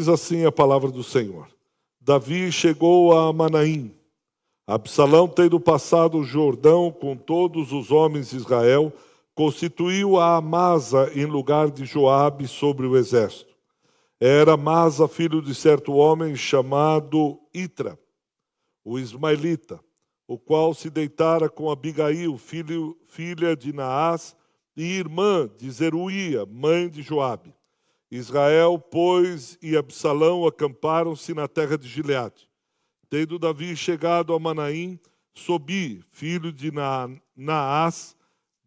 diz assim a palavra do Senhor. Davi chegou a Manaim. Absalão, tendo passado o Jordão com todos os homens de Israel, constituiu a Amasa em lugar de Joabe sobre o exército. Era Amasa filho de certo homem chamado Itra, o ismaelita, o qual se deitara com Abigail, filho, filha de Naás, e irmã de Zeruía, mãe de Joabe. Israel, pois, e Absalão acamparam-se na terra de Gileade. Tendo Davi chegado a Manaim, Sobi, filho de Naás,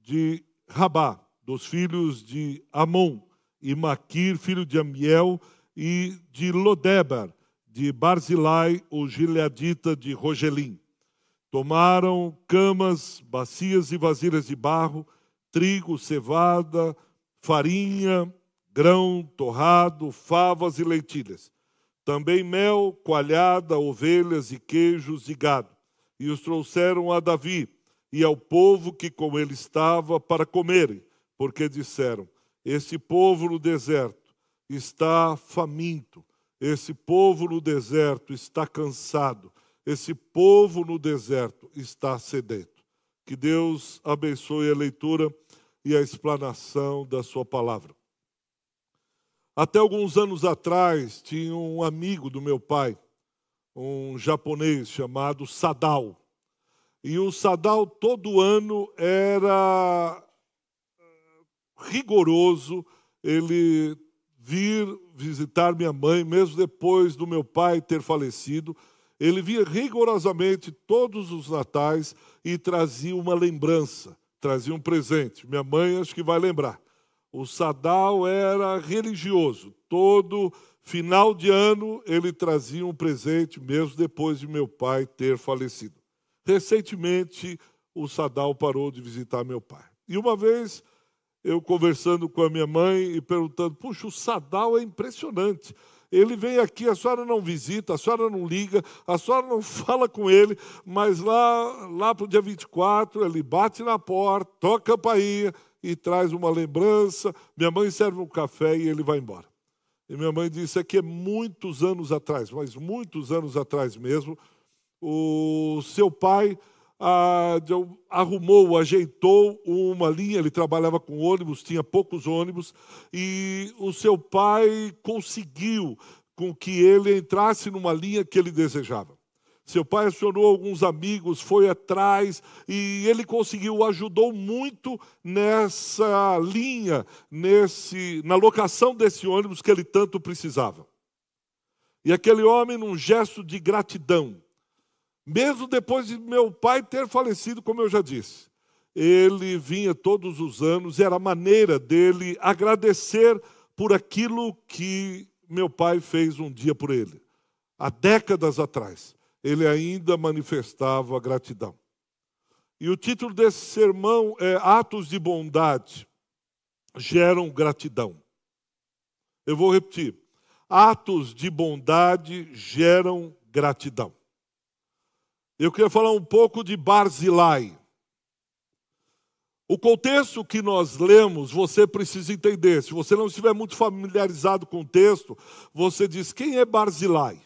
de Rabá, dos filhos de Amon, e Maquir, filho de Amiel, e de Lodebar, de Barzilai, o gileadita de Rogelim. Tomaram camas, bacias e vasilhas de barro, trigo, cevada, farinha, grão torrado, favas e leitilhas. Também mel, coalhada, ovelhas e queijos e gado. E os trouxeram a Davi e ao povo que com ele estava para comerem, porque disseram: Esse povo no deserto está faminto, esse povo no deserto está cansado, esse povo no deserto está sedento. Que Deus abençoe a leitura e a explanação da sua palavra. Até alguns anos atrás, tinha um amigo do meu pai, um japonês chamado Sadal. E o Sadal todo ano era eh, rigoroso ele vir visitar minha mãe, mesmo depois do meu pai ter falecido. Ele via rigorosamente todos os natais e trazia uma lembrança, trazia um presente. Minha mãe acho que vai lembrar. O Sadal era religioso. Todo final de ano ele trazia um presente, mesmo depois de meu pai ter falecido. Recentemente, o Sadal parou de visitar meu pai. E uma vez, eu conversando com a minha mãe e perguntando: puxa, o Sadal é impressionante. Ele vem aqui, a senhora não visita, a senhora não liga, a senhora não fala com ele, mas lá, lá para o dia 24, ele bate na porta, toca a campainha, e traz uma lembrança. Minha mãe serve um café e ele vai embora. E minha mãe disse aqui é muitos anos atrás, mas muitos anos atrás mesmo, o seu pai ah, arrumou, ajeitou uma linha, ele trabalhava com ônibus, tinha poucos ônibus, e o seu pai conseguiu com que ele entrasse numa linha que ele desejava. Seu pai acionou alguns amigos, foi atrás e ele conseguiu, ajudou muito nessa linha, nesse, na locação desse ônibus que ele tanto precisava. E aquele homem, num gesto de gratidão, mesmo depois de meu pai ter falecido, como eu já disse, ele vinha todos os anos, era a maneira dele agradecer por aquilo que meu pai fez um dia por ele, há décadas atrás ele ainda manifestava gratidão. E o título desse sermão é Atos de Bondade geram gratidão. Eu vou repetir. Atos de bondade geram gratidão. Eu queria falar um pouco de Barzilai. O contexto que nós lemos, você precisa entender. Se você não estiver muito familiarizado com o texto, você diz: quem é Barzilai?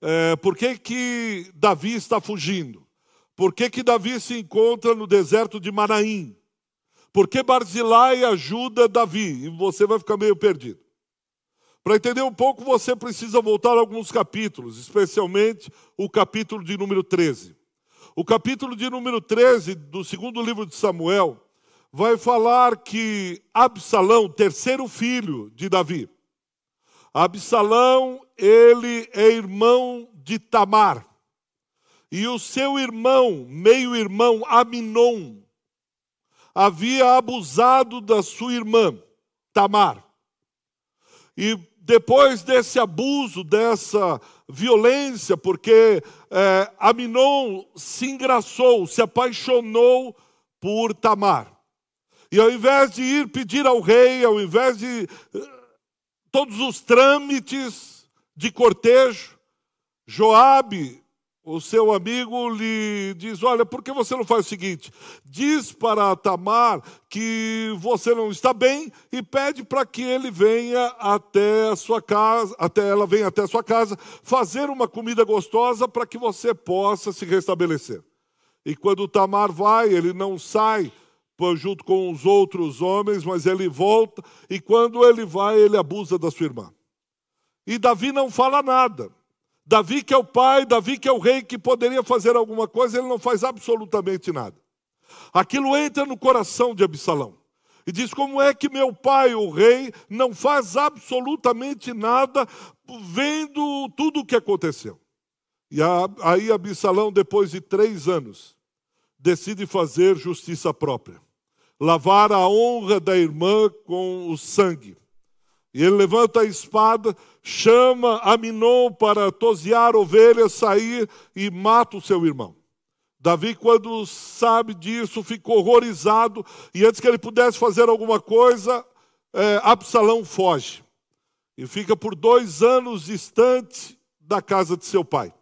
É, por que, que Davi está fugindo? Por que, que Davi se encontra no deserto de Manaim? Por que Barzilai ajuda Davi? E você vai ficar meio perdido. Para entender um pouco, você precisa voltar a alguns capítulos, especialmente o capítulo de número 13. O capítulo de número 13 do segundo livro de Samuel vai falar que Absalão, terceiro filho de Davi, Absalão, ele é irmão de Tamar. E o seu irmão, meio-irmão Aminon, havia abusado da sua irmã, Tamar. E depois desse abuso, dessa violência, porque é, Aminon se engraçou, se apaixonou por Tamar. E ao invés de ir pedir ao rei, ao invés de todos os trâmites de cortejo. Joabe, o seu amigo lhe diz: Olha, por que você não faz o seguinte? Diz para Tamar que você não está bem e pede para que ele venha até a sua casa, até ela venha até a sua casa, fazer uma comida gostosa para que você possa se restabelecer. E quando Tamar vai, ele não sai junto com os outros homens, mas ele volta, e quando ele vai, ele abusa da sua irmã. E Davi não fala nada. Davi, que é o pai, Davi, que é o rei, que poderia fazer alguma coisa, ele não faz absolutamente nada. Aquilo entra no coração de Absalão. E diz: Como é que meu pai, o rei, não faz absolutamente nada, vendo tudo o que aconteceu? E aí Absalão, depois de três anos, decide fazer justiça própria. Lavar a honra da irmã com o sangue. E ele levanta a espada, chama Aminon para tosear ovelhas, sair e mata o seu irmão. Davi, quando sabe disso, fica horrorizado e antes que ele pudesse fazer alguma coisa, é, Absalão foge e fica por dois anos distante da casa de seu pai.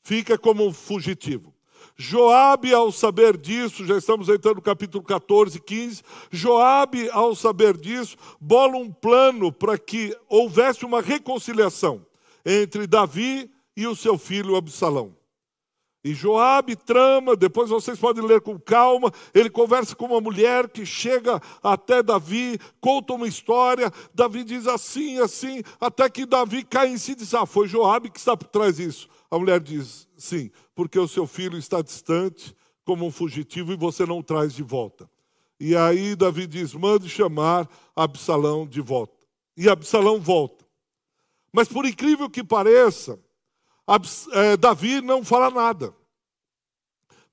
Fica como um fugitivo. Joabe, ao saber disso, já estamos entrando no capítulo 14, 15. Joabe, ao saber disso, bola um plano para que houvesse uma reconciliação entre Davi e o seu filho Absalão. E Joabe trama, depois vocês podem ler com calma, ele conversa com uma mulher que chega até Davi, conta uma história, Davi diz assim, assim, até que Davi cai em si e diz, ah, foi Joabe que está por trás disso. A mulher diz, sim, porque o seu filho está distante como um fugitivo e você não o traz de volta. E aí Davi diz: mande chamar Absalão de volta. E Absalão volta. Mas por incrível que pareça, Abs é, Davi não fala nada.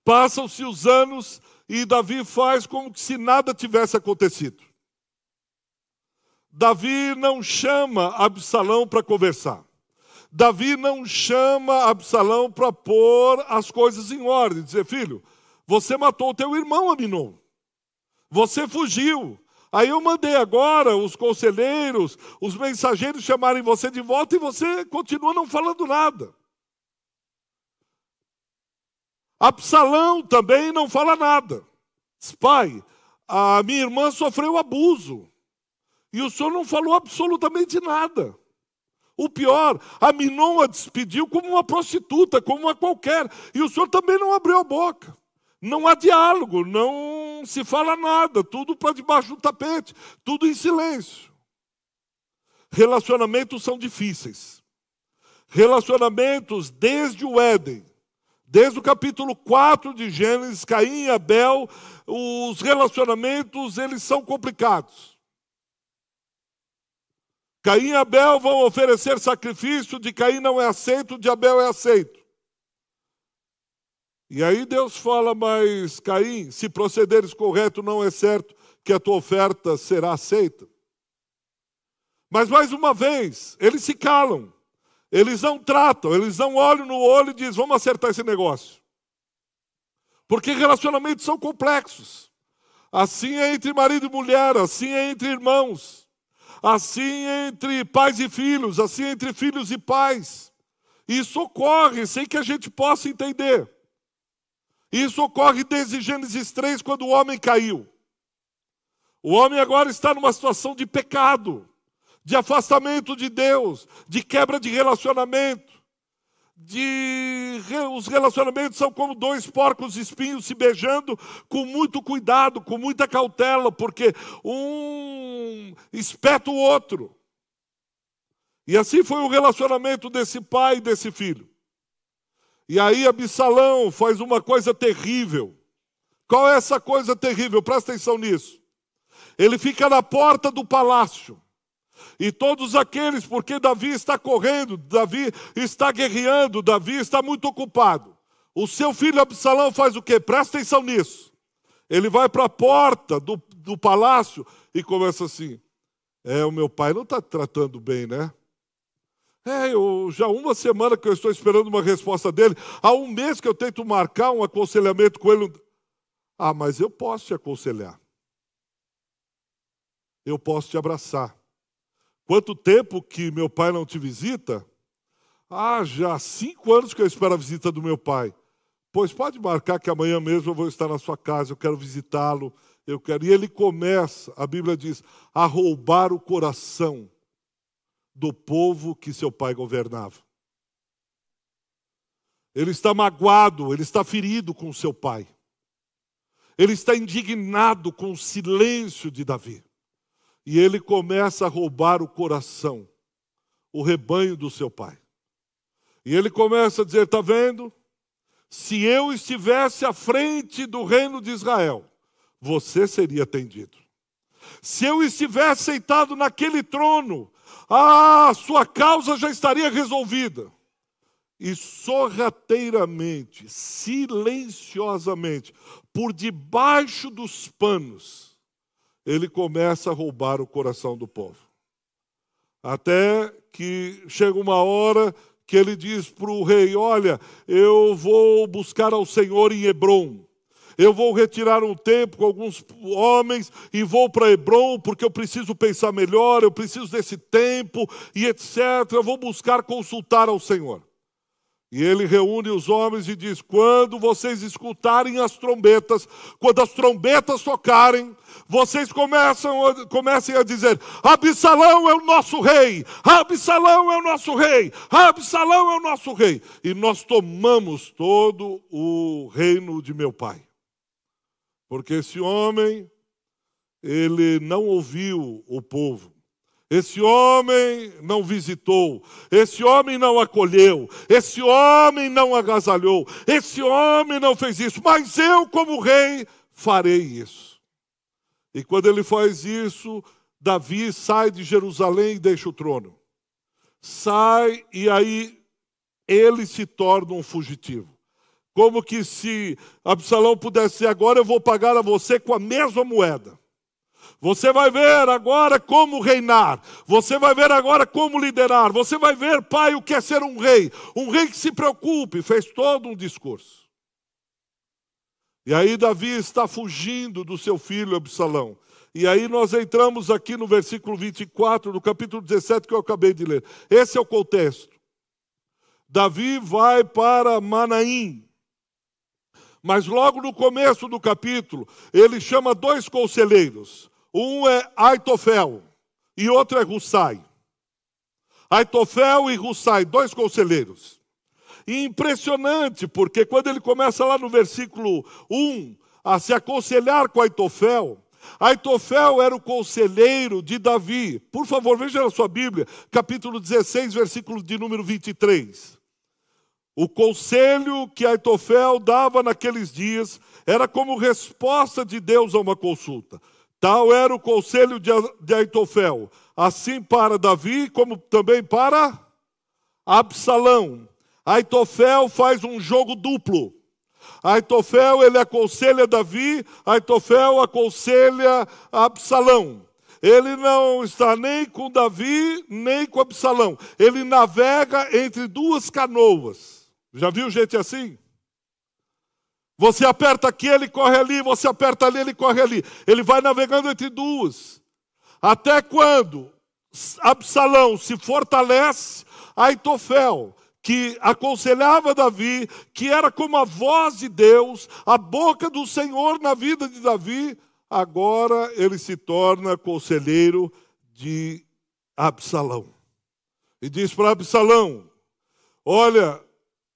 Passam-se os anos e Davi faz como se nada tivesse acontecido. Davi não chama Absalão para conversar. Davi não chama Absalão para pôr as coisas em ordem, dizer, filho, você matou o teu irmão Aminon. Você fugiu. Aí eu mandei agora os conselheiros, os mensageiros chamarem você de volta e você continua não falando nada. Absalão também não fala nada. Diz, pai, a minha irmã sofreu abuso. E o senhor não falou absolutamente nada. O pior, a Minon a despediu como uma prostituta, como uma qualquer. E o senhor também não abriu a boca. Não há diálogo, não se fala nada, tudo para debaixo do tapete, tudo em silêncio. Relacionamentos são difíceis. Relacionamentos desde o Éden, desde o capítulo 4 de Gênesis, Caim e Abel, os relacionamentos eles são complicados. Caim e Abel vão oferecer sacrifício, de Caim não é aceito, de Abel é aceito. E aí Deus fala, mas Caim, se procederes correto, não é certo que a tua oferta será aceita. Mas mais uma vez, eles se calam, eles não tratam, eles não olham no olho e dizem, vamos acertar esse negócio. Porque relacionamentos são complexos. Assim é entre marido e mulher, assim é entre irmãos assim entre pais e filhos, assim entre filhos e pais. Isso ocorre sem que a gente possa entender. Isso ocorre desde Gênesis 3, quando o homem caiu. O homem agora está numa situação de pecado, de afastamento de Deus, de quebra de relacionamento de os relacionamentos são como dois porcos espinhos se beijando com muito cuidado, com muita cautela, porque um espeta o outro. E assim foi o relacionamento desse pai e desse filho. E aí Absalão faz uma coisa terrível. Qual é essa coisa terrível? Presta atenção nisso. Ele fica na porta do palácio. E todos aqueles, porque Davi está correndo, Davi está guerreando, Davi está muito ocupado. O seu filho Absalão faz o quê? Presta atenção nisso. Ele vai para a porta do, do palácio e começa assim: É, o meu pai não está tratando bem, né? É, eu, já uma semana que eu estou esperando uma resposta dele. Há um mês que eu tento marcar um aconselhamento com ele. Ah, mas eu posso te aconselhar. Eu posso te abraçar. Quanto tempo que meu pai não te visita? Ah, já há cinco anos que eu espero a visita do meu pai. Pois pode marcar que amanhã mesmo eu vou estar na sua casa, eu quero visitá-lo, eu quero. E ele começa, a Bíblia diz, a roubar o coração do povo que seu pai governava. Ele está magoado, ele está ferido com seu pai. Ele está indignado com o silêncio de Davi. E ele começa a roubar o coração, o rebanho do seu pai. E ele começa a dizer: está vendo? Se eu estivesse à frente do reino de Israel, você seria atendido. Se eu estivesse sentado naquele trono, a ah, sua causa já estaria resolvida e sorrateiramente, silenciosamente, por debaixo dos panos, ele começa a roubar o coração do povo. Até que chega uma hora que ele diz para o rei: Olha, eu vou buscar ao Senhor em Hebron. Eu vou retirar um tempo com alguns homens e vou para Hebron, porque eu preciso pensar melhor, eu preciso desse tempo e etc. Eu vou buscar consultar ao Senhor. E ele reúne os homens e diz: Quando vocês escutarem as trombetas, quando as trombetas tocarem, vocês começam, comecem a dizer: Absalão é o nosso rei, Absalão é o nosso rei, Absalão é o nosso rei. E nós tomamos todo o reino de meu pai. Porque esse homem, ele não ouviu o povo, esse homem não visitou, esse homem não acolheu, esse homem não agasalhou, esse homem não fez isso, mas eu, como rei, farei isso. E quando ele faz isso, Davi sai de Jerusalém e deixa o trono. Sai e aí ele se torna um fugitivo. Como que se Absalão pudesse dizer, agora eu vou pagar a você com a mesma moeda. Você vai ver agora como reinar. Você vai ver agora como liderar. Você vai ver, pai, o que é ser um rei. Um rei que se preocupe. Fez todo um discurso. E aí Davi está fugindo do seu filho Absalão. E aí nós entramos aqui no versículo 24 do capítulo 17 que eu acabei de ler. Esse é o contexto. Davi vai para Manaim. Mas logo no começo do capítulo, ele chama dois conselheiros. Um é Aitofel e outro é Russai. Aitofel e Russai, dois conselheiros. E impressionante, porque quando ele começa lá no versículo 1 a se aconselhar com Aitofel, Aitofel era o conselheiro de Davi. Por favor, veja na sua Bíblia, capítulo 16, versículo de número 23. O conselho que Aitofel dava naqueles dias era como resposta de Deus a uma consulta. Tal era o conselho de Aitofel, assim para Davi, como também para Absalão. Aitofel faz um jogo duplo. Aitofel, ele aconselha Davi, Aitofel aconselha Absalão. Ele não está nem com Davi, nem com Absalão. Ele navega entre duas canoas. Já viu gente assim? Você aperta aqui, ele corre ali, você aperta ali, ele corre ali. Ele vai navegando entre duas. Até quando Absalão se fortalece, Aitofel, que aconselhava Davi, que era como a voz de Deus, a boca do Senhor na vida de Davi, agora ele se torna conselheiro de Absalão. E diz para Absalão: Olha,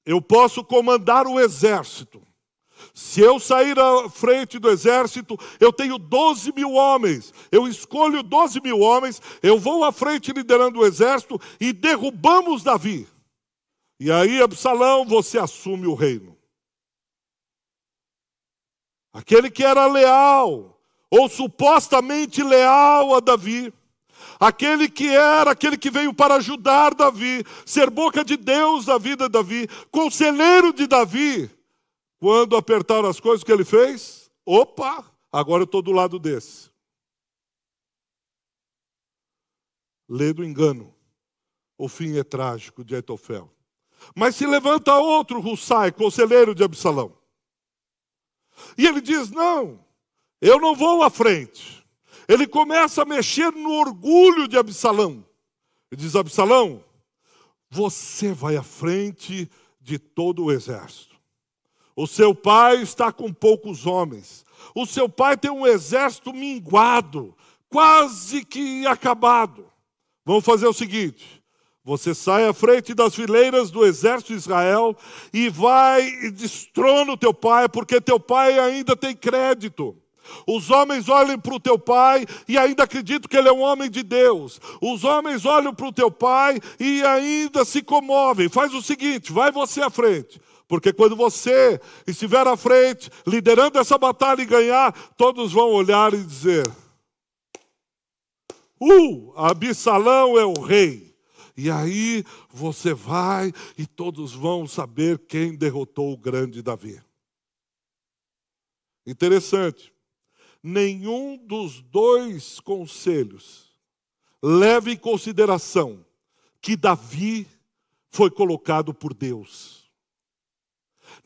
eu posso comandar o exército, se eu sair à frente do exército, eu tenho 12 mil homens. Eu escolho 12 mil homens, eu vou à frente liderando o exército e derrubamos Davi. E aí, Absalão, você assume o reino. Aquele que era leal, ou supostamente leal a Davi, aquele que era, aquele que veio para ajudar Davi, ser boca de Deus na vida de Davi, conselheiro de Davi, quando apertaram as coisas, o que ele fez? Opa, agora eu estou do lado desse. Lê do engano. O fim é trágico de Etofel. Mas se levanta outro Hussai, conselheiro de Absalão. E ele diz: Não, eu não vou à frente. Ele começa a mexer no orgulho de Absalão. Ele diz: Absalão, você vai à frente de todo o exército. O seu pai está com poucos homens. O seu pai tem um exército minguado, quase que acabado. Vamos fazer o seguinte: você sai à frente das fileiras do exército de Israel e vai e destrona o teu pai, porque teu pai ainda tem crédito. Os homens olham para o teu pai e ainda acreditam que ele é um homem de Deus. Os homens olham para o teu pai e ainda se comovem. Faz o seguinte: vai você à frente. Porque quando você estiver à frente, liderando essa batalha e ganhar, todos vão olhar e dizer: Uh, Absalão é o rei. E aí você vai e todos vão saber quem derrotou o grande Davi. Interessante. Nenhum dos dois conselhos leva em consideração que Davi foi colocado por Deus.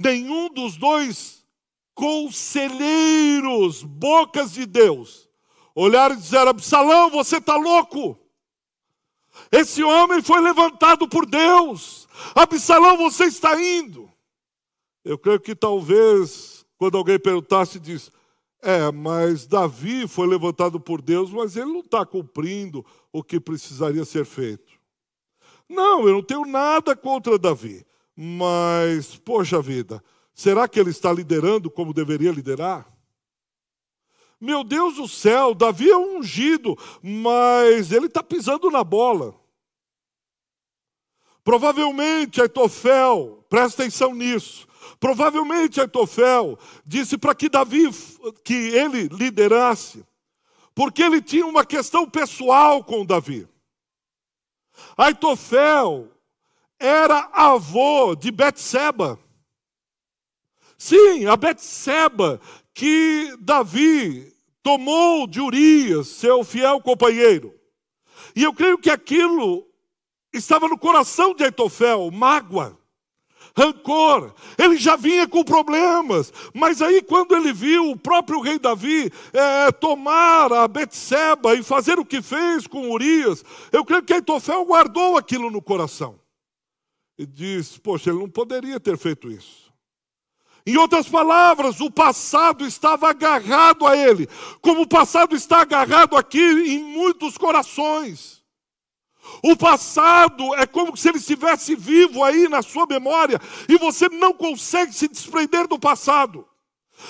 Nenhum dos dois conselheiros, bocas de Deus, olharam e disseram: Absalão, você está louco. Esse homem foi levantado por Deus. Absalão, você está indo. Eu creio que talvez, quando alguém perguntasse, diz: É, mas Davi foi levantado por Deus, mas ele não está cumprindo o que precisaria ser feito. Não, eu não tenho nada contra Davi, mas, poxa vida, será que ele está liderando como deveria liderar? Meu Deus do céu, Davi é ungido, mas ele está pisando na bola. Provavelmente Aitofel, presta atenção nisso. Provavelmente Aitofel disse para que Davi, que ele liderasse, porque ele tinha uma questão pessoal com Davi. Aitofel era avô de Betseba. Sim, a Betseba que Davi tomou de Urias, seu fiel companheiro. E eu creio que aquilo estava no coração de Aitofel, mágoa, rancor. Ele já vinha com problemas, mas aí quando ele viu o próprio rei Davi é, tomar a Betseba e fazer o que fez com Urias, eu creio que Aitofel guardou aquilo no coração. Diz, poxa, ele não poderia ter feito isso. Em outras palavras, o passado estava agarrado a ele, como o passado está agarrado aqui em muitos corações. O passado é como se ele estivesse vivo aí na sua memória e você não consegue se desprender do passado.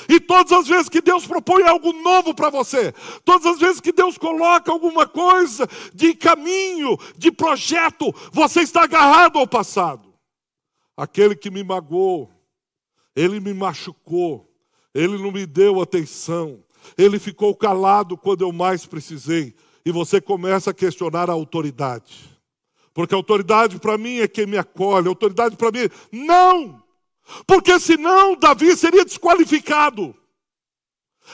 E todas as vezes que Deus propõe algo novo para você, todas as vezes que Deus coloca alguma coisa de caminho, de projeto, você está agarrado ao passado. Aquele que me magoou, ele me machucou, ele não me deu atenção, ele ficou calado quando eu mais precisei. E você começa a questionar a autoridade. Porque a autoridade para mim é quem me acolhe, a autoridade para mim. Não! Porque senão Davi seria desqualificado.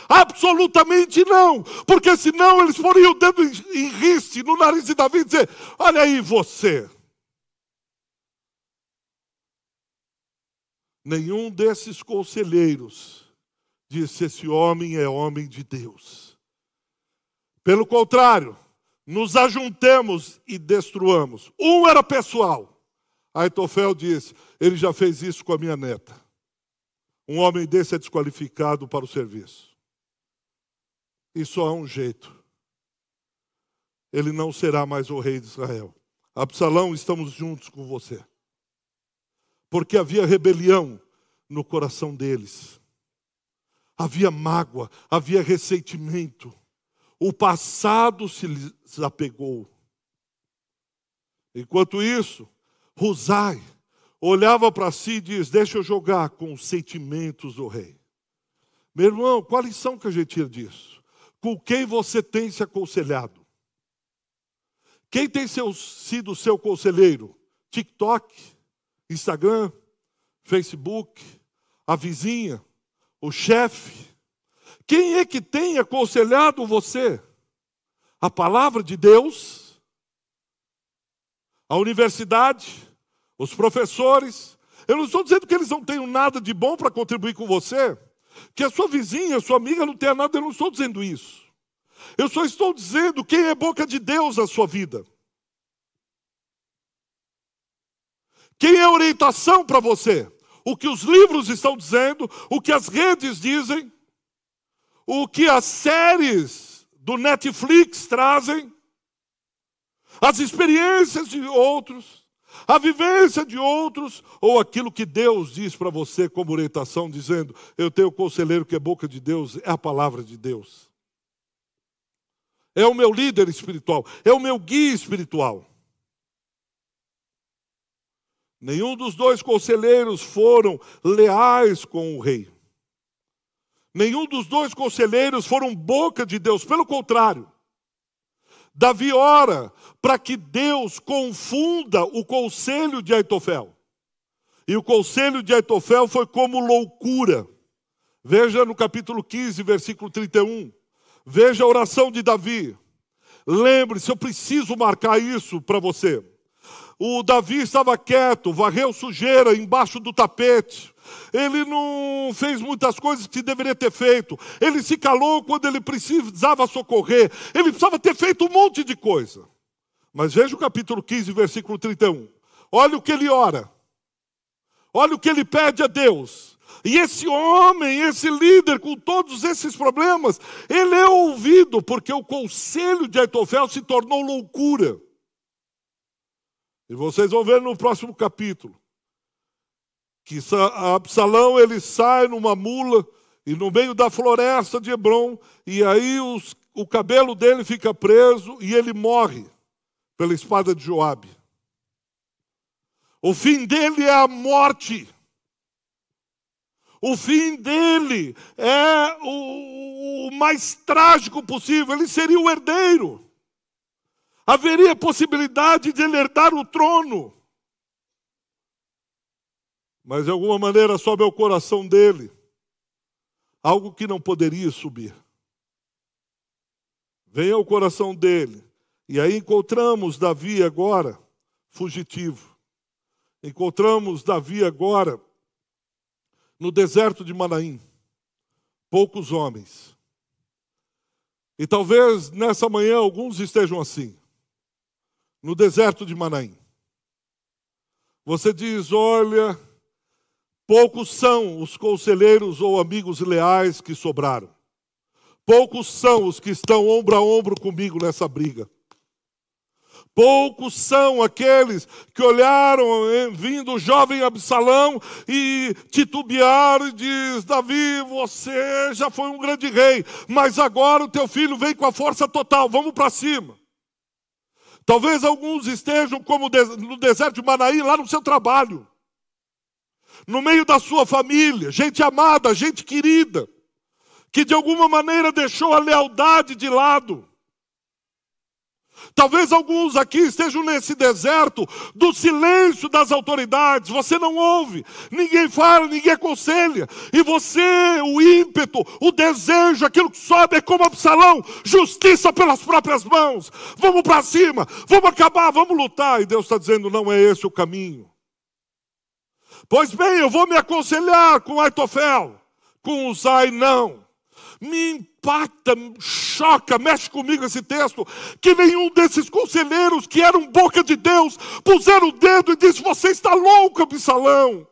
Absolutamente não, porque senão eles foriam o dedo em riste no nariz de Davi e dizer: Olha aí você, Nenhum desses conselheiros disse: Esse homem é homem de Deus. Pelo contrário, nos ajuntemos e destruamos. Um era pessoal. Aitofel disse: Ele já fez isso com a minha neta. Um homem desse é desqualificado para o serviço. E só há um jeito. Ele não será mais o rei de Israel. Absalão, estamos juntos com você porque havia rebelião no coração deles. Havia mágoa, havia ressentimento. O passado se lhes apegou. Enquanto isso, Rosai olhava para si e diz: Deixa eu jogar com os sentimentos do rei. Meu irmão, qual a lição que a gente tira disso? Com quem você tem se aconselhado? Quem tem seu, sido seu conselheiro? TikTok? Instagram, Facebook, a vizinha, o chefe. Quem é que tem aconselhado você? A palavra de Deus? A universidade? Os professores? Eu não estou dizendo que eles não tenham nada de bom para contribuir com você, que a sua vizinha, a sua amiga não tenha nada, eu não estou dizendo isso. Eu só estou dizendo quem é boca de Deus na sua vida. Quem é orientação para você? O que os livros estão dizendo, o que as redes dizem, o que as séries do Netflix trazem, as experiências de outros, a vivência de outros, ou aquilo que Deus diz para você como orientação, dizendo: Eu tenho conselheiro que é boca de Deus, é a palavra de Deus. É o meu líder espiritual, é o meu guia espiritual. Nenhum dos dois conselheiros foram leais com o rei. Nenhum dos dois conselheiros foram boca de Deus, pelo contrário. Davi ora para que Deus confunda o conselho de Aitofel. E o conselho de Aitofel foi como loucura. Veja no capítulo 15, versículo 31. Veja a oração de Davi. Lembre-se, eu preciso marcar isso para você. O Davi estava quieto, varreu sujeira embaixo do tapete. Ele não fez muitas coisas que deveria ter feito. Ele se calou quando ele precisava socorrer. Ele precisava ter feito um monte de coisa. Mas veja o capítulo 15, versículo 31. Olha o que ele ora. Olha o que ele pede a Deus. E esse homem, esse líder, com todos esses problemas, ele é ouvido, porque o conselho de Aitofel se tornou loucura. E vocês vão ver no próximo capítulo que Absalão ele sai numa mula e no meio da floresta de Hebron e aí os, o cabelo dele fica preso e ele morre pela espada de Joabe. O fim dele é a morte. O fim dele é o, o mais trágico possível. Ele seria o herdeiro haveria possibilidade de ele herdar o trono. Mas de alguma maneira sobe ao coração dele algo que não poderia subir. Vem ao coração dele. E aí encontramos Davi agora fugitivo. Encontramos Davi agora no deserto de Manaim. Poucos homens. E talvez nessa manhã alguns estejam assim no deserto de Manaim. Você diz: olha, poucos são os conselheiros ou amigos leais que sobraram. Poucos são os que estão ombro a ombro comigo nessa briga. Poucos são aqueles que olharam vindo o jovem Absalão e titubearam e diz: Davi, você já foi um grande rei, mas agora o teu filho vem com a força total, vamos para cima. Talvez alguns estejam como no deserto de Manaí, lá no seu trabalho, no meio da sua família, gente amada, gente querida, que de alguma maneira deixou a lealdade de lado. Talvez alguns aqui estejam nesse deserto do silêncio das autoridades. Você não ouve, ninguém fala, ninguém aconselha. E você, o ímpeto, o desejo, aquilo que sobe é como Absalão justiça pelas próprias mãos. Vamos para cima, vamos acabar, vamos lutar. E Deus está dizendo: não é esse o caminho. Pois bem, eu vou me aconselhar com Aitofel, com Uzai, não me impacta, choca, mexe comigo esse texto, que nenhum desses conselheiros que eram boca de Deus puseram o dedo e disse: Você está louco, Absalão.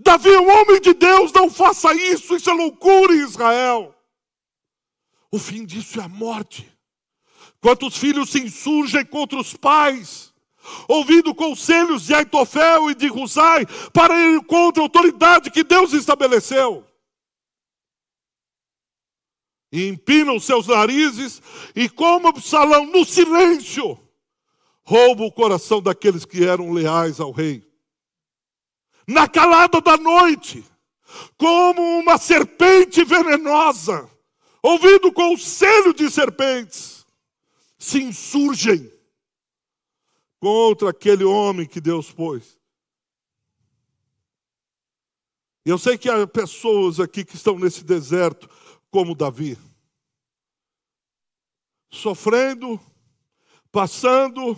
Davi um homem de Deus, não faça isso, isso é loucura em Israel. O fim disso é a morte. Quantos filhos se insurgem contra os pais, ouvindo conselhos de Aitofel e de Husai para ir contra a autoridade que Deus estabeleceu e empinam seus narizes, e como Absalão, no silêncio, rouba o coração daqueles que eram leais ao rei. Na calada da noite, como uma serpente venenosa, ouvindo conselho de serpentes, se insurgem contra aquele homem que Deus pôs. Eu sei que há pessoas aqui que estão nesse deserto como Davi. Sofrendo, passando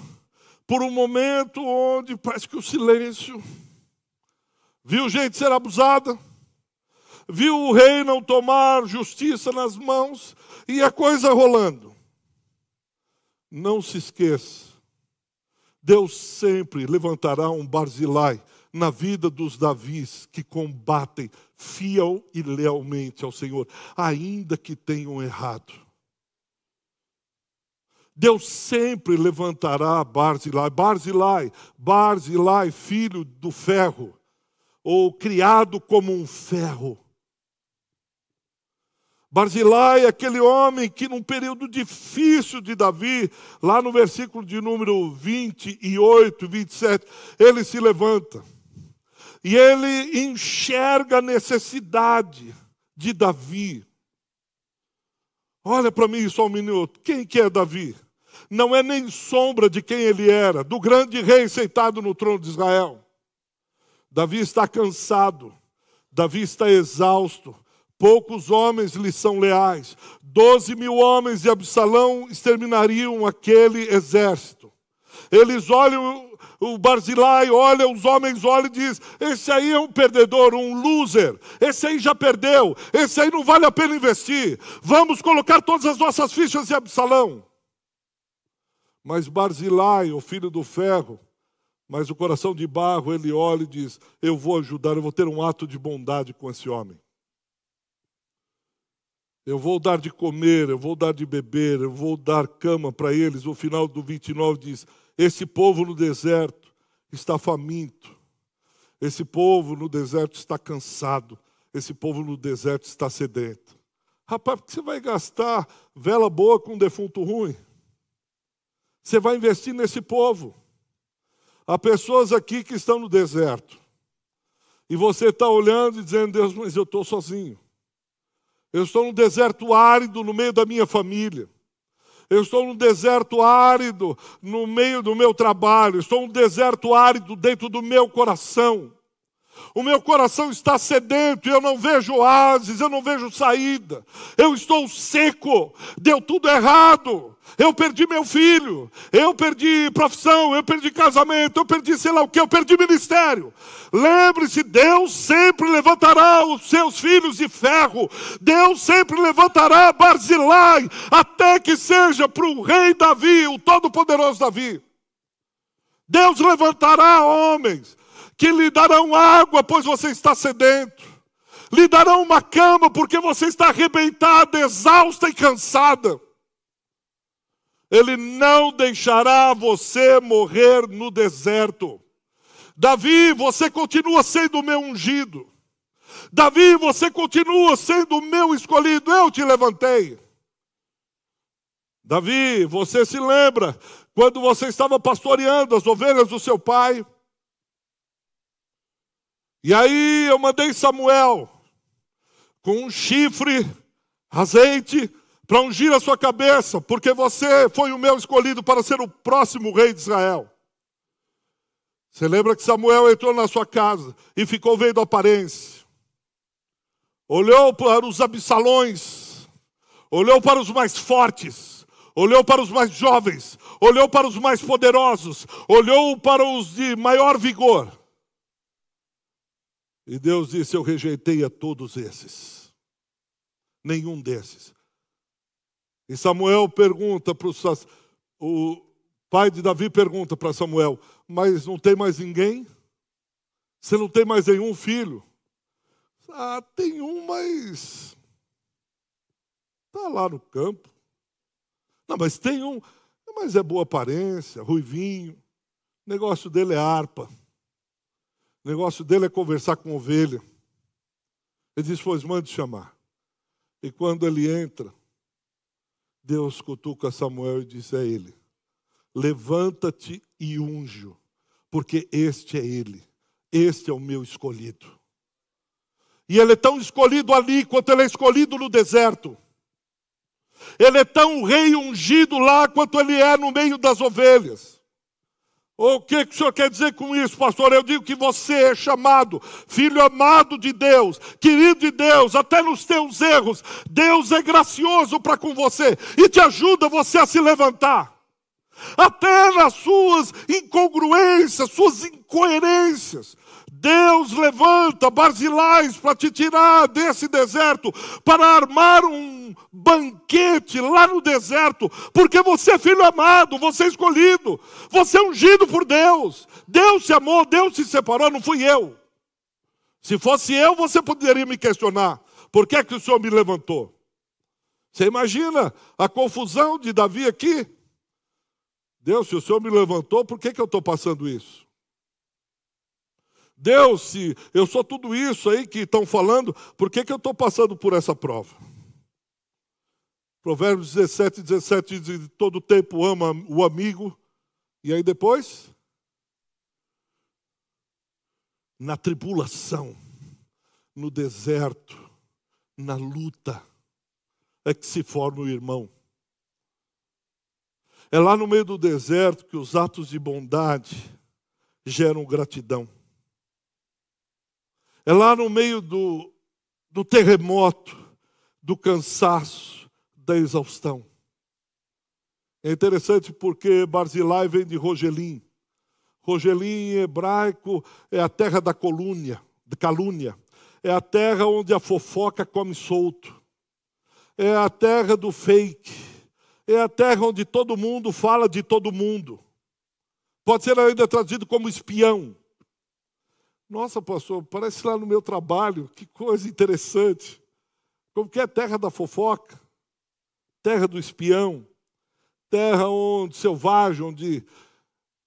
por um momento onde parece que o silêncio. Viu gente ser abusada, viu o rei não tomar justiça nas mãos e a coisa rolando. Não se esqueça, Deus sempre levantará um Barzilai na vida dos Davis que combatem fiel e lealmente ao Senhor, ainda que tenham errado. Deus sempre levantará Barzilai, Barzilai, Barzilai, filho do ferro, ou criado como um ferro. Barzilai, aquele homem que num período difícil de Davi, lá no versículo de número 28, 27, ele se levanta. E ele enxerga a necessidade de Davi. Olha para mim só um minuto. Quem que é Davi? Não é nem sombra de quem ele era, do grande rei sentado no trono de Israel. Davi está cansado, Davi está exausto, poucos homens lhe são leais. Doze mil homens de Absalão exterminariam aquele exército. Eles olham o Barzilai olha, os homens olham e diz: esse aí é um perdedor, um loser, esse aí já perdeu, esse aí não vale a pena investir. Vamos colocar todas as nossas fichas em Absalão. Mas Barzilai, o filho do ferro, mas o coração de barro, ele olha e diz: Eu vou ajudar, eu vou ter um ato de bondade com esse homem. Eu vou dar de comer, eu vou dar de beber, eu vou dar cama para eles. O final do 29 diz: Esse povo no deserto está faminto. Esse povo no deserto está cansado. Esse povo no deserto está sedento. Rapaz, por que você vai gastar vela boa com um defunto ruim? Você vai investir nesse povo. Há pessoas aqui que estão no deserto. E você está olhando e dizendo, Deus, mas eu estou sozinho. Eu estou num deserto árido no meio da minha família. Eu estou num deserto árido no meio do meu trabalho. Estou num deserto árido dentro do meu coração. O meu coração está sedento eu não vejo oásis, eu não vejo saída. Eu estou seco, deu tudo errado. Eu perdi meu filho, eu perdi profissão, eu perdi casamento, eu perdi sei lá o que, eu perdi ministério. Lembre-se, Deus sempre levantará os seus filhos de ferro, Deus sempre levantará Barzilai, até que seja para o rei Davi, o todo-poderoso Davi. Deus levantará homens que lhe darão água, pois você está sedento, lhe darão uma cama, porque você está arrebentada, exausta e cansada. Ele não deixará você morrer no deserto. Davi, você continua sendo o meu ungido. Davi, você continua sendo o meu escolhido. Eu te levantei. Davi, você se lembra quando você estava pastoreando as ovelhas do seu pai? E aí eu mandei Samuel com um chifre, azeite, para ungir a sua cabeça, porque você foi o meu escolhido para ser o próximo rei de Israel. Você lembra que Samuel entrou na sua casa e ficou vendo a aparência, olhou para os absalões, olhou para os mais fortes, olhou para os mais jovens, olhou para os mais poderosos, olhou para os de maior vigor. E Deus disse: Eu rejeitei a todos esses, nenhum desses. E Samuel pergunta para o pai de Davi pergunta para Samuel: Mas não tem mais ninguém? Você não tem mais nenhum filho? Ah, tem um, mas está lá no campo. Não, mas tem um, mas é boa aparência, ruivinho. O negócio dele é harpa. O negócio dele é conversar com ovelha. Ele diz: Pois mande chamar. E quando ele entra, Deus cutuca Samuel e diz a ele: Levanta-te e unjo, porque este é ele, este é o meu escolhido. E ele é tão escolhido ali quanto ele é escolhido no deserto. Ele é tão rei ungido lá quanto ele é no meio das ovelhas. O que, que o senhor quer dizer com isso, pastor? Eu digo que você é chamado, filho amado de Deus, querido de Deus, até nos teus erros. Deus é gracioso para com você e te ajuda você a se levantar. Até nas suas incongruências, suas incoerências. Deus levanta Barzilais para te tirar desse deserto, para armar um banquete lá no deserto, porque você é filho amado, você é escolhido, você é ungido por Deus. Deus se amou, Deus se separou, não fui eu. Se fosse eu, você poderia me questionar: por que, é que o Senhor me levantou? Você imagina a confusão de Davi aqui? Deus, se o Senhor me levantou, por que, que eu estou passando isso? Deus, se eu sou tudo isso aí que estão falando, por que, que eu estou passando por essa prova? Provérbios 17, 17 diz: todo tempo ama o amigo, e aí depois? Na tribulação, no deserto, na luta, é que se forma o irmão. É lá no meio do deserto que os atos de bondade geram gratidão. É lá no meio do, do terremoto, do cansaço, da exaustão. É interessante porque Barzilai vem de Rogelim. Rogelim em hebraico é a terra da colúnia, de calúnia. É a terra onde a fofoca come solto. É a terra do fake. É a terra onde todo mundo fala de todo mundo. Pode ser ainda traduzido como espião. Nossa, pastor, parece lá no meu trabalho, que coisa interessante. Como que é terra da fofoca, terra do espião, terra onde selvagem, onde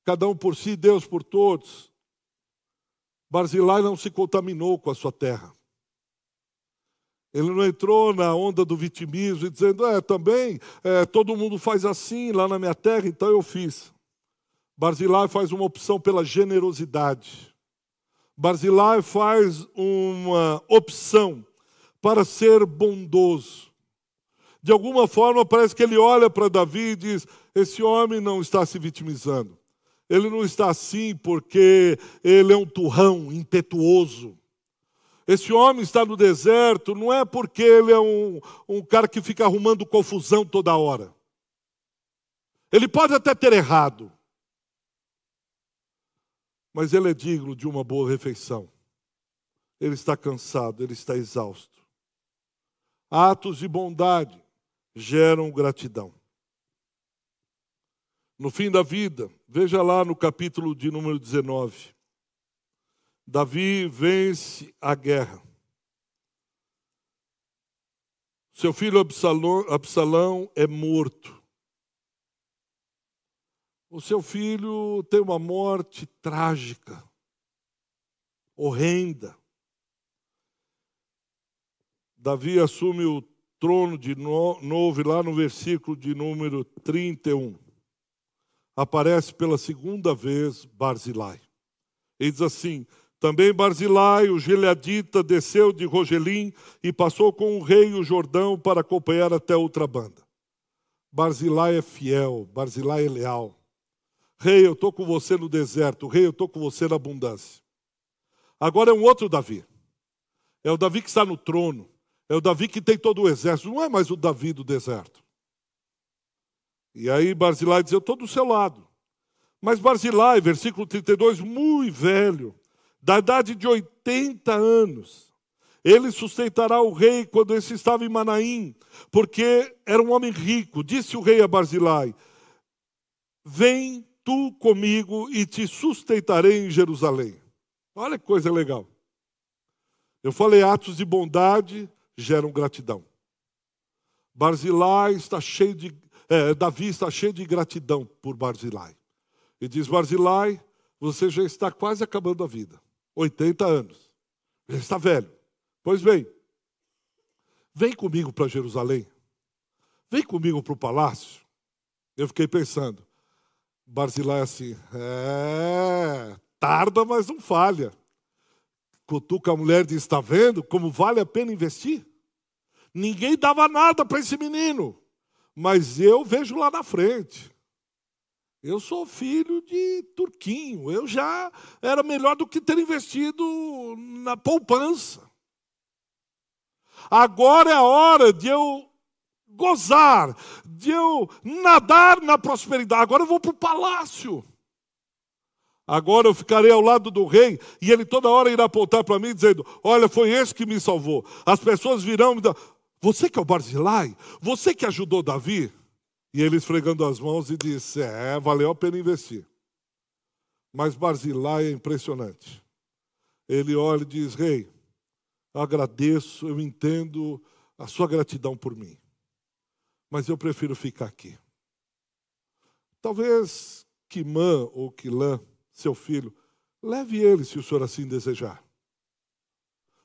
cada um por si, Deus por todos. Barzilai não se contaminou com a sua terra. Ele não entrou na onda do vitimismo e dizendo, é, também é, todo mundo faz assim lá na minha terra, então eu fiz. Barzilai faz uma opção pela generosidade. Barzilai faz uma opção para ser bondoso. De alguma forma, parece que ele olha para Davi e diz: Esse homem não está se vitimizando. Ele não está assim porque ele é um turrão impetuoso. Esse homem está no deserto não é porque ele é um, um cara que fica arrumando confusão toda hora. Ele pode até ter errado, mas ele é digno de uma boa refeição. Ele está cansado, ele está exausto. Atos de bondade geram gratidão. No fim da vida, veja lá no capítulo de número 19. Davi vence a guerra. Seu filho Absalão, é morto. O seu filho tem uma morte trágica, horrenda. Davi assume o trono de novo, lá no versículo de número 31. Aparece pela segunda vez Barzilai. Ele diz assim: também Barzilai, o gileadita, desceu de Rogelim e passou com o rei o Jordão para acompanhar até outra banda. Barzilai é fiel, Barzilai é leal. Rei, eu estou com você no deserto. Rei, eu estou com você na abundância. Agora é um outro Davi. É o Davi que está no trono. É o Davi que tem todo o exército. Não é mais o Davi do deserto. E aí Barzilai diz: Eu estou do seu lado. Mas Barzilai, versículo 32, muito velho, da idade de 80 anos, ele sustentará o rei quando esse estava em Manaim, porque era um homem rico. Disse o rei a Barzilai: Vem tu comigo e te sustentarei em Jerusalém. Olha que coisa legal. Eu falei, atos de bondade geram gratidão. Barzilai está cheio de. É, Davi está cheio de gratidão por Barzilai. E diz: Barzilai, você já está quase acabando a vida. 80 anos. Já está velho. Pois bem, vem comigo para Jerusalém. Vem comigo para o palácio. Eu fiquei pensando, Barzilai é assim, é, tarda, mas não falha. Cutuca a mulher e diz: Está vendo como vale a pena investir? Ninguém dava nada para esse menino, mas eu vejo lá na frente. Eu sou filho de Turquinho, eu já era melhor do que ter investido na poupança. Agora é a hora de eu gozar, de eu nadar na prosperidade. Agora eu vou para o palácio. Agora eu ficarei ao lado do rei e ele toda hora irá apontar para mim dizendo: Olha, foi esse que me salvou. As pessoas virão me dar. Você que é o Barzilai? Você que ajudou Davi? E ele esfregando as mãos e disse: É, valeu a pena investir. Mas Barzilai é impressionante. Ele olha e diz: Rei, agradeço, eu entendo a sua gratidão por mim, mas eu prefiro ficar aqui. Talvez Quimã ou Quilã seu filho, leve ele se o senhor assim desejar.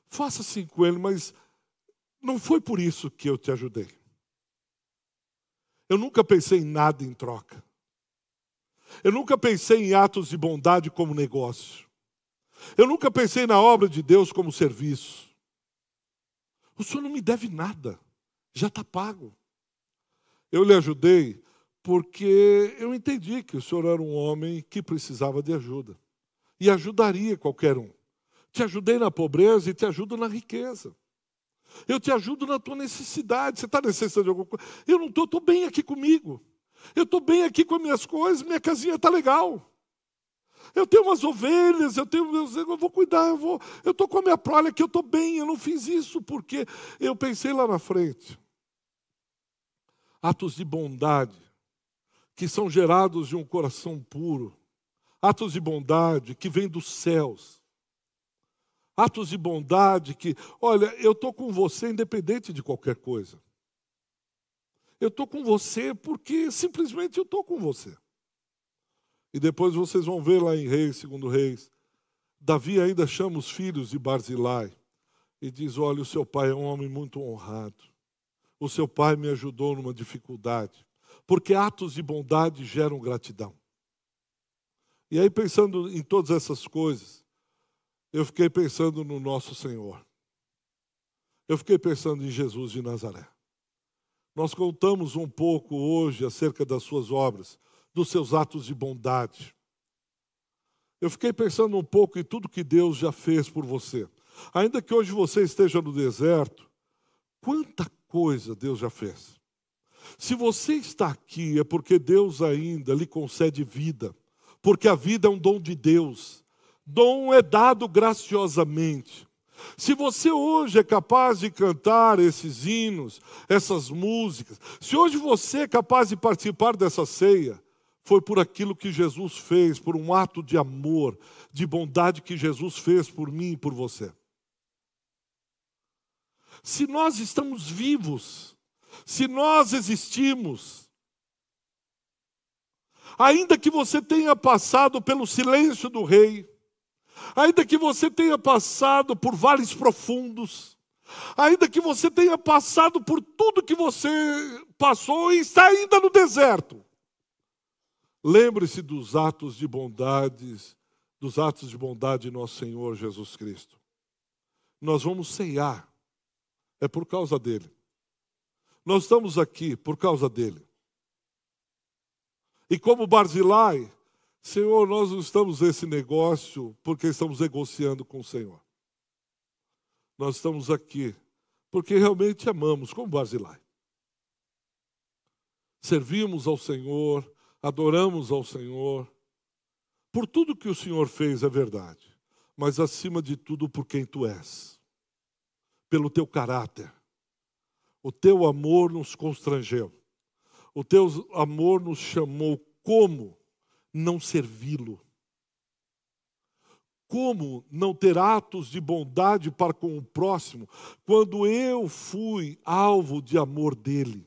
Faça assim com ele, mas não foi por isso que eu te ajudei. Eu nunca pensei em nada em troca. Eu nunca pensei em atos de bondade como negócio. Eu nunca pensei na obra de Deus como serviço. O senhor não me deve nada, já está pago. Eu lhe ajudei porque eu entendi que o senhor era um homem que precisava de ajuda. E ajudaria qualquer um. Te ajudei na pobreza e te ajudo na riqueza. Eu te ajudo na tua necessidade. Você está necessitando de alguma coisa? Eu não estou, estou bem aqui comigo. Eu estou bem aqui com as minhas coisas, minha casinha está legal. Eu tenho umas ovelhas, eu tenho meus, eu vou cuidar, eu vou, eu estou com a minha prole aqui, eu estou bem, eu não fiz isso porque eu pensei lá na frente. Atos de bondade que são gerados de um coração puro, atos de bondade que vêm dos céus, atos de bondade que, olha, eu estou com você independente de qualquer coisa. Eu estou com você porque simplesmente eu estou com você. E depois vocês vão ver lá em Reis, segundo Reis, Davi ainda chama os filhos de Barzilai e diz: Olha, o seu pai é um homem muito honrado. O seu pai me ajudou numa dificuldade porque atos de bondade geram gratidão. E aí, pensando em todas essas coisas, eu fiquei pensando no nosso Senhor. Eu fiquei pensando em Jesus de Nazaré. Nós contamos um pouco hoje acerca das suas obras, dos seus atos de bondade. Eu fiquei pensando um pouco em tudo que Deus já fez por você. Ainda que hoje você esteja no deserto, quanta coisa Deus já fez. Se você está aqui, é porque Deus ainda lhe concede vida, porque a vida é um dom de Deus. Dom é dado graciosamente. Se você hoje é capaz de cantar esses hinos, essas músicas, se hoje você é capaz de participar dessa ceia, foi por aquilo que Jesus fez, por um ato de amor, de bondade que Jesus fez por mim e por você. Se nós estamos vivos, se nós existimos, ainda que você tenha passado pelo silêncio do rei, ainda que você tenha passado por vales profundos, ainda que você tenha passado por tudo que você passou e está ainda no deserto, lembre-se dos atos de bondade, dos atos de bondade de nosso Senhor Jesus Cristo. Nós vamos ceiar, é por causa dele. Nós estamos aqui por causa dele. E como Barzilai, Senhor, nós não estamos nesse negócio porque estamos negociando com o Senhor. Nós estamos aqui porque realmente amamos, como Barzilai. Servimos ao Senhor, adoramos ao Senhor. Por tudo que o Senhor fez é verdade, mas acima de tudo por quem tu és, pelo teu caráter, o teu amor nos constrangeu. O teu amor nos chamou como não servi-lo? Como não ter atos de bondade para com o próximo quando eu fui alvo de amor dele?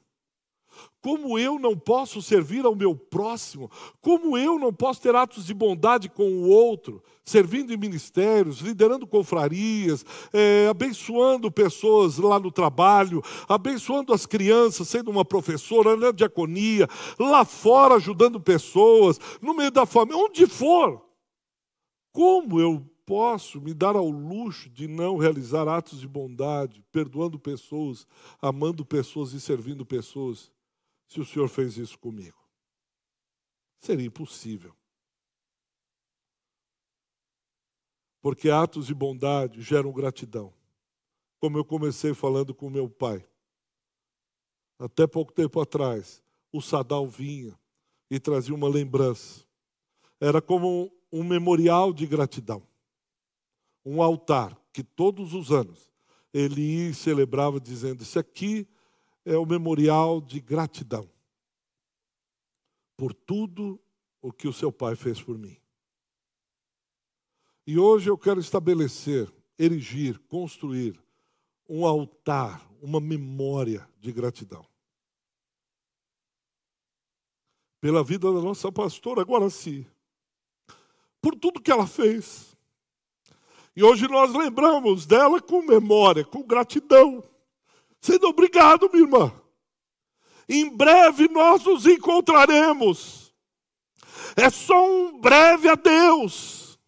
Como eu não posso servir ao meu próximo? Como eu não posso ter atos de bondade com o outro, servindo em ministérios, liderando confrarias, é, abençoando pessoas lá no trabalho, abençoando as crianças, sendo uma professora na diaconia, lá fora ajudando pessoas, no meio da família, onde for? Como eu posso me dar ao luxo de não realizar atos de bondade, perdoando pessoas, amando pessoas e servindo pessoas? Se o Senhor fez isso comigo. Seria impossível. Porque atos de bondade geram gratidão. Como eu comecei falando com meu pai. Até pouco tempo atrás, o Sadal vinha e trazia uma lembrança. era como um memorial de gratidão, um altar que todos os anos ele celebrava dizendo: Isso aqui é o memorial de gratidão por tudo o que o seu pai fez por mim. E hoje eu quero estabelecer, erigir, construir um altar, uma memória de gratidão. Pela vida da nossa pastora Guaraci, por tudo que ela fez. E hoje nós lembramos dela com memória, com gratidão. Sendo obrigado, minha irmã. Em breve nós nos encontraremos. É só um breve adeus.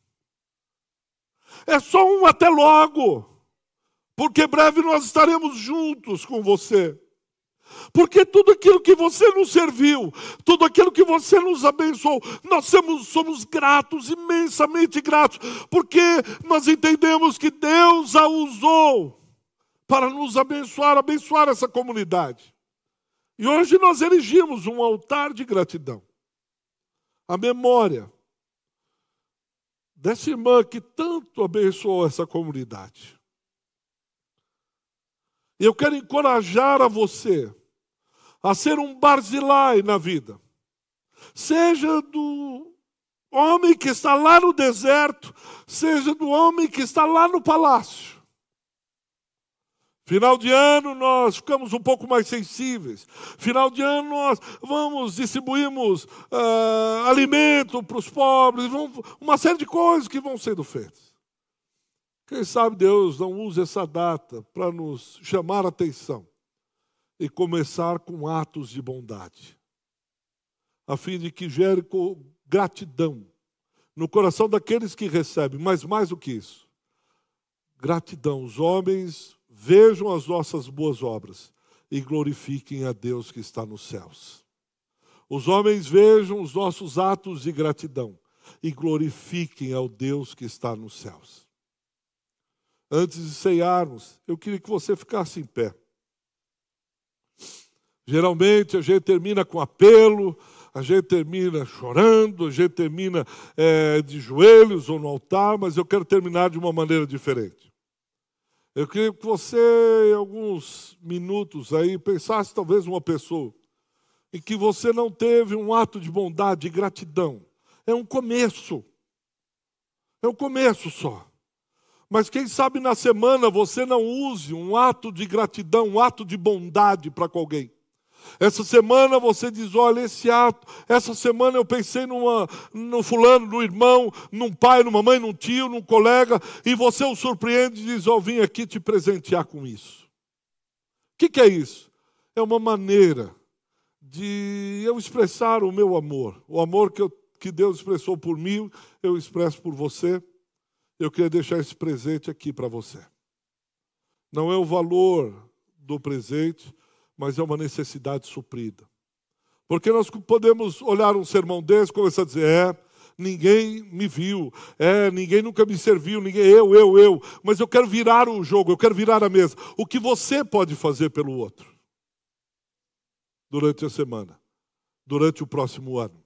É só um até logo. Porque breve nós estaremos juntos com você. Porque tudo aquilo que você nos serviu, tudo aquilo que você nos abençoou, nós somos, somos gratos, imensamente gratos, porque nós entendemos que Deus a usou para nos abençoar, abençoar essa comunidade. E hoje nós erigimos um altar de gratidão. A memória dessa irmã que tanto abençoou essa comunidade. E eu quero encorajar a você a ser um barzilai na vida. Seja do homem que está lá no deserto, seja do homem que está lá no palácio. Final de ano nós ficamos um pouco mais sensíveis. Final de ano nós vamos, distribuímos uh, alimento para os pobres, vamos, uma série de coisas que vão sendo feitas. Quem sabe Deus não use essa data para nos chamar a atenção e começar com atos de bondade, a fim de que gere gratidão no coração daqueles que recebem, mas mais do que isso, gratidão. Os homens vejam as nossas boas obras e glorifiquem a Deus que está nos céus. Os homens vejam os nossos atos de gratidão e glorifiquem ao Deus que está nos céus. Antes de ceiarmos, eu queria que você ficasse em pé. Geralmente a gente termina com apelo, a gente termina chorando, a gente termina é, de joelhos ou no altar, mas eu quero terminar de uma maneira diferente. Eu queria que você, em alguns minutos aí, pensasse talvez uma pessoa em que você não teve um ato de bondade, de gratidão. É um começo. É um começo só. Mas quem sabe na semana você não use um ato de gratidão, um ato de bondade para alguém. Essa semana você diz: olha, esse ato. Essa semana eu pensei numa, no fulano, no irmão, num pai, numa mãe, num tio, num colega, e você o surpreende e diz: oh, vim aqui te presentear com isso. O que, que é isso? É uma maneira de eu expressar o meu amor. O amor que, eu, que Deus expressou por mim, eu expresso por você. Eu queria deixar esse presente aqui para você. Não é o valor do presente, mas é uma necessidade suprida. Porque nós podemos olhar um sermão desse e começar a dizer: é, ninguém me viu, é, ninguém nunca me serviu, ninguém, eu, eu, eu, mas eu quero virar o jogo, eu quero virar a mesa. O que você pode fazer pelo outro durante a semana, durante o próximo ano?